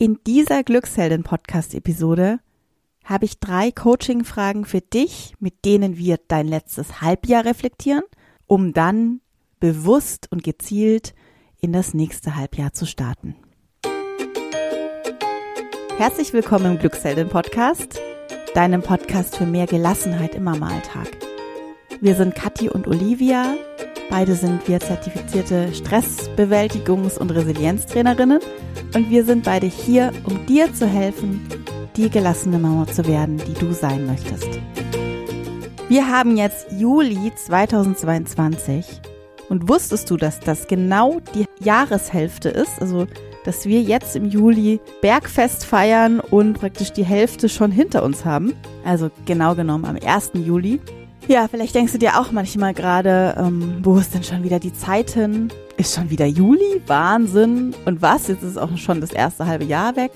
In dieser Glücksheldin-Podcast-Episode habe ich drei Coaching-Fragen für dich, mit denen wir dein letztes Halbjahr reflektieren, um dann bewusst und gezielt in das nächste Halbjahr zu starten. Herzlich willkommen im Glücksheldin Podcast, deinem Podcast für mehr Gelassenheit im Mama-Alltag. Wir sind Kathi und Olivia. Beide sind wir zertifizierte Stressbewältigungs- und Resilienztrainerinnen und wir sind beide hier, um dir zu helfen, die gelassene Mama zu werden, die du sein möchtest. Wir haben jetzt Juli 2022 und wusstest du, dass das genau die Jahreshälfte ist? Also dass wir jetzt im Juli Bergfest feiern und praktisch die Hälfte schon hinter uns haben. Also genau genommen am 1. Juli. Ja, vielleicht denkst du dir auch manchmal gerade, ähm, wo ist denn schon wieder die Zeit hin? Ist schon wieder Juli? Wahnsinn. Und was? Jetzt ist auch schon das erste halbe Jahr weg.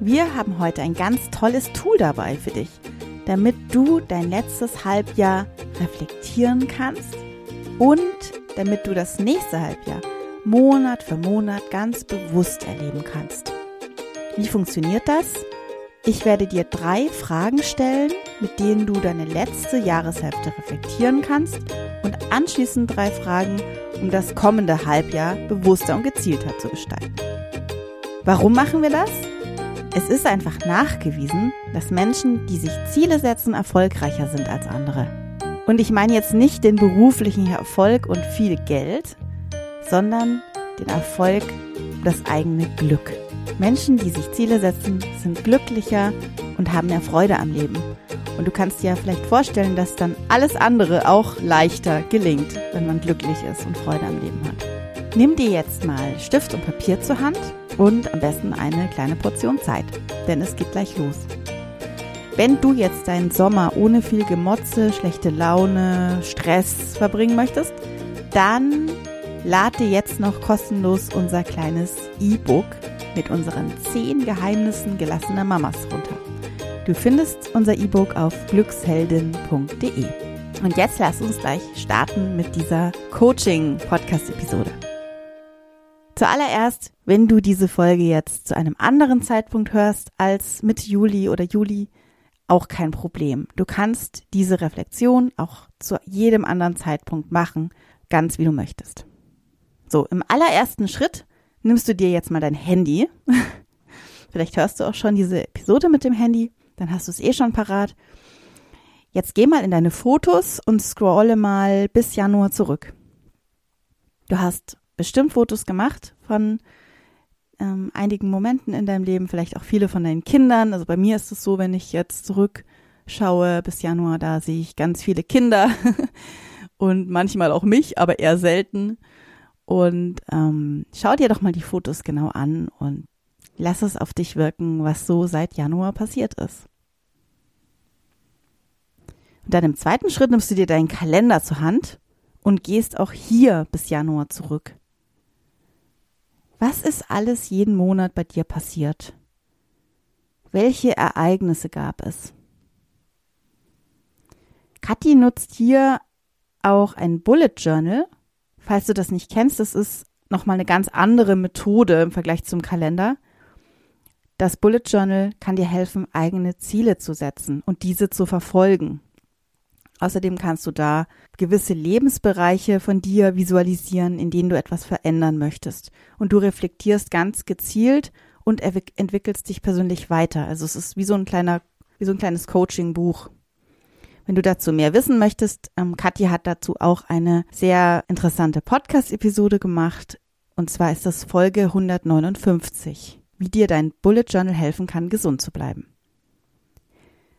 Wir haben heute ein ganz tolles Tool dabei für dich, damit du dein letztes Halbjahr reflektieren kannst und damit du das nächste Halbjahr Monat für Monat ganz bewusst erleben kannst. Wie funktioniert das? Ich werde dir drei Fragen stellen, mit denen du deine letzte Jahreshälfte reflektieren kannst und anschließend drei Fragen, um das kommende Halbjahr bewusster und gezielter zu gestalten. Warum machen wir das? Es ist einfach nachgewiesen, dass Menschen, die sich Ziele setzen, erfolgreicher sind als andere. Und ich meine jetzt nicht den beruflichen Erfolg und viel Geld, sondern den Erfolg, das eigene Glück. Menschen, die sich Ziele setzen, sind glücklicher und haben mehr Freude am Leben. Und du kannst dir vielleicht vorstellen, dass dann alles andere auch leichter gelingt, wenn man glücklich ist und Freude am Leben hat. Nimm dir jetzt mal Stift und Papier zur Hand und am besten eine kleine Portion Zeit, denn es geht gleich los. Wenn du jetzt deinen Sommer ohne viel Gemotze, schlechte Laune, Stress verbringen möchtest, dann lade jetzt noch kostenlos unser kleines E-Book mit unseren 10 Geheimnissen gelassener Mamas runter. Du findest unser E-Book auf glücksheldin.de. Und jetzt lass uns gleich starten mit dieser Coaching-Podcast-Episode. Zuallererst, wenn du diese Folge jetzt zu einem anderen Zeitpunkt hörst als Mitte Juli oder Juli, auch kein Problem. Du kannst diese Reflexion auch zu jedem anderen Zeitpunkt machen, ganz wie du möchtest. So, im allerersten Schritt nimmst du dir jetzt mal dein Handy. Vielleicht hörst du auch schon diese Episode mit dem Handy, dann hast du es eh schon parat. Jetzt geh mal in deine Fotos und scrolle mal bis Januar zurück. Du hast bestimmt Fotos gemacht von ähm, einigen Momenten in deinem Leben, vielleicht auch viele von deinen Kindern. Also bei mir ist es so, wenn ich jetzt zurückschaue bis Januar, da sehe ich ganz viele Kinder und manchmal auch mich, aber eher selten. Und ähm, schau dir doch mal die Fotos genau an und lass es auf dich wirken, was so seit Januar passiert ist. Und dann im zweiten Schritt nimmst du dir deinen Kalender zur Hand und gehst auch hier bis Januar zurück. Was ist alles jeden Monat bei dir passiert? Welche Ereignisse gab es? Kathi nutzt hier auch ein Bullet Journal Falls du das nicht kennst, das ist nochmal eine ganz andere Methode im Vergleich zum Kalender. Das Bullet Journal kann dir helfen, eigene Ziele zu setzen und diese zu verfolgen. Außerdem kannst du da gewisse Lebensbereiche von dir visualisieren, in denen du etwas verändern möchtest. Und du reflektierst ganz gezielt und entwickelst dich persönlich weiter. Also es ist wie so ein kleiner, wie so ein kleines Coaching-Buch. Wenn du dazu mehr wissen möchtest, ähm, Katja hat dazu auch eine sehr interessante Podcast-Episode gemacht. Und zwar ist das Folge 159, wie dir dein Bullet Journal helfen kann, gesund zu bleiben.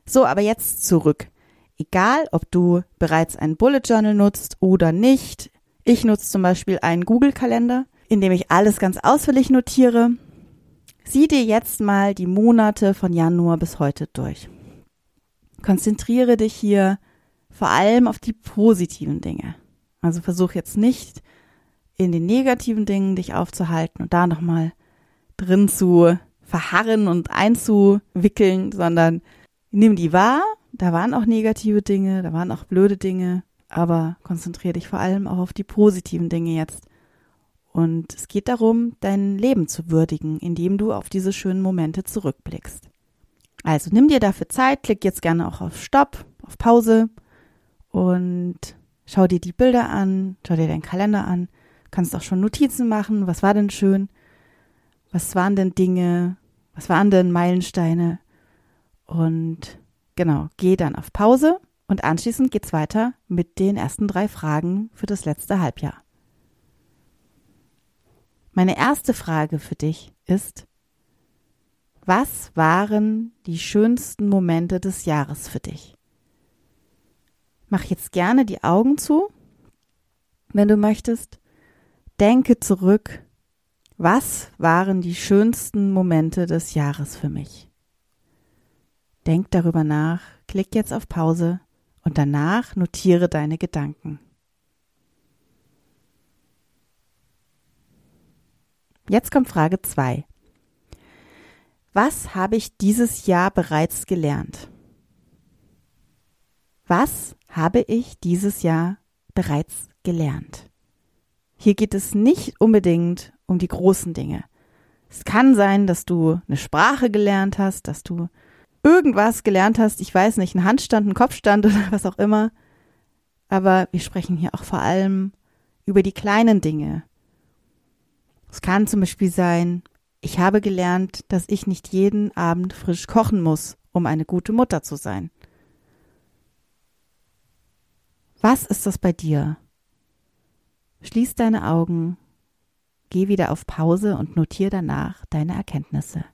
So, aber jetzt zurück. Egal, ob du bereits ein Bullet Journal nutzt oder nicht. Ich nutze zum Beispiel einen Google-Kalender, in dem ich alles ganz ausführlich notiere. Sieh dir jetzt mal die Monate von Januar bis heute durch. Konzentriere dich hier vor allem auf die positiven Dinge. Also versuch jetzt nicht in den negativen Dingen dich aufzuhalten und da nochmal drin zu verharren und einzuwickeln, sondern nimm die wahr. Da waren auch negative Dinge, da waren auch blöde Dinge, aber konzentriere dich vor allem auch auf die positiven Dinge jetzt Und es geht darum, dein Leben zu würdigen, indem du auf diese schönen Momente zurückblickst. Also nimm dir dafür Zeit, klick jetzt gerne auch auf Stopp, auf Pause und schau dir die Bilder an, schau dir deinen Kalender an, kannst auch schon Notizen machen, was war denn schön, was waren denn Dinge, was waren denn Meilensteine? Und genau, geh dann auf Pause und anschließend geht's weiter mit den ersten drei Fragen für das letzte Halbjahr. Meine erste Frage für dich ist, was waren die schönsten Momente des Jahres für dich? Mach jetzt gerne die Augen zu, wenn du möchtest. Denke zurück. Was waren die schönsten Momente des Jahres für mich? Denk darüber nach, klick jetzt auf Pause und danach notiere deine Gedanken. Jetzt kommt Frage 2. Was habe ich dieses Jahr bereits gelernt? Was habe ich dieses Jahr bereits gelernt? Hier geht es nicht unbedingt um die großen Dinge. Es kann sein, dass du eine Sprache gelernt hast, dass du irgendwas gelernt hast, ich weiß nicht, einen Handstand, einen Kopfstand oder was auch immer. Aber wir sprechen hier auch vor allem über die kleinen Dinge. Es kann zum Beispiel sein, ich habe gelernt, dass ich nicht jeden Abend frisch kochen muss, um eine gute Mutter zu sein. Was ist das bei dir? Schließ deine Augen, geh wieder auf Pause und notiere danach deine Erkenntnisse.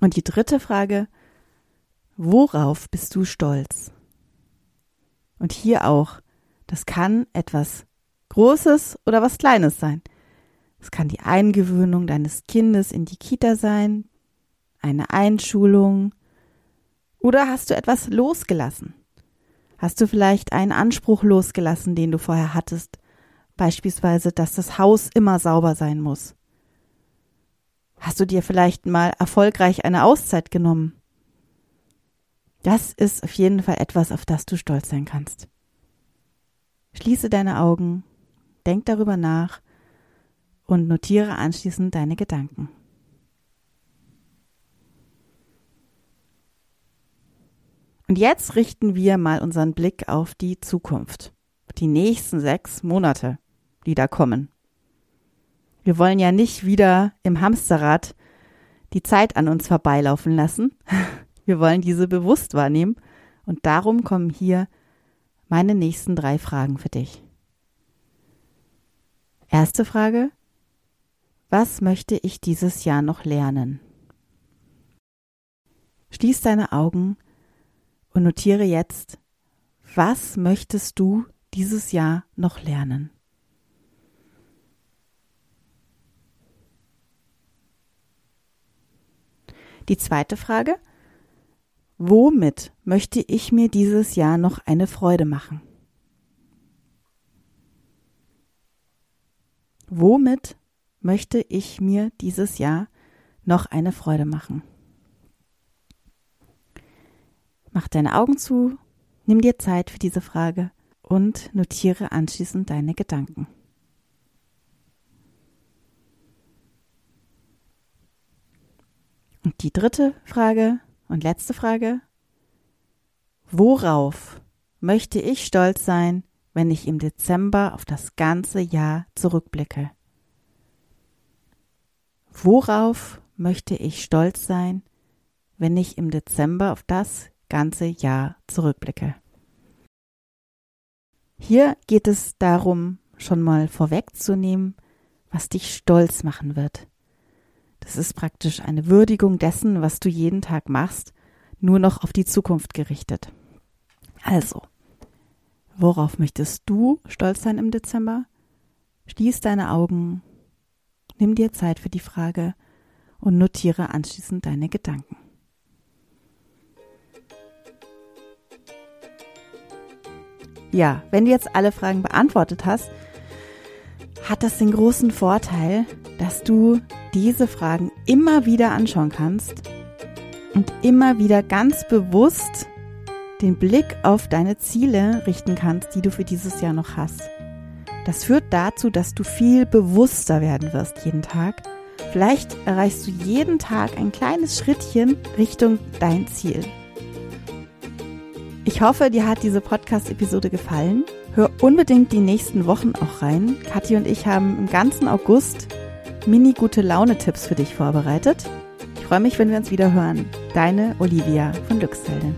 Und die dritte Frage, worauf bist du stolz? Und hier auch, das kann etwas Großes oder was Kleines sein. Es kann die Eingewöhnung deines Kindes in die Kita sein, eine Einschulung oder hast du etwas losgelassen? Hast du vielleicht einen Anspruch losgelassen, den du vorher hattest, beispielsweise, dass das Haus immer sauber sein muss? Hast du dir vielleicht mal erfolgreich eine Auszeit genommen? Das ist auf jeden Fall etwas, auf das du stolz sein kannst. Schließe deine Augen denk darüber nach und notiere anschließend deine Gedanken. Und jetzt richten wir mal unseren Blick auf die Zukunft, die nächsten sechs Monate, die da kommen. Wir wollen ja nicht wieder im Hamsterrad die Zeit an uns vorbeilaufen lassen. Wir wollen diese bewusst wahrnehmen und darum kommen hier meine nächsten drei Fragen für dich. Erste Frage. Was möchte ich dieses Jahr noch lernen? Schließ deine Augen und notiere jetzt, was möchtest du dieses Jahr noch lernen? Die zweite Frage. Womit möchte ich mir dieses Jahr noch eine Freude machen? Womit möchte ich mir dieses Jahr noch eine Freude machen? Mach deine Augen zu, nimm dir Zeit für diese Frage und notiere anschließend deine Gedanken. Und die dritte Frage und letzte Frage. Worauf möchte ich stolz sein wenn ich im Dezember auf das ganze Jahr zurückblicke? Worauf möchte ich stolz sein, wenn ich im Dezember auf das ganze Jahr zurückblicke? Hier geht es darum, schon mal vorwegzunehmen, was dich stolz machen wird. Das ist praktisch eine Würdigung dessen, was du jeden Tag machst, nur noch auf die Zukunft gerichtet. Also, Worauf möchtest du stolz sein im Dezember? Schließ deine Augen, nimm dir Zeit für die Frage und notiere anschließend deine Gedanken. Ja, wenn du jetzt alle Fragen beantwortet hast, hat das den großen Vorteil, dass du diese Fragen immer wieder anschauen kannst und immer wieder ganz bewusst den Blick auf deine Ziele richten kannst, die du für dieses Jahr noch hast. Das führt dazu, dass du viel bewusster werden wirst jeden Tag. Vielleicht erreichst du jeden Tag ein kleines Schrittchen Richtung dein Ziel. Ich hoffe, dir hat diese Podcast-Episode gefallen. Hör unbedingt die nächsten Wochen auch rein. Kathi und ich haben im ganzen August mini-gute Laune-Tipps für dich vorbereitet. Ich freue mich, wenn wir uns wieder hören. Deine Olivia von Glücksheldin.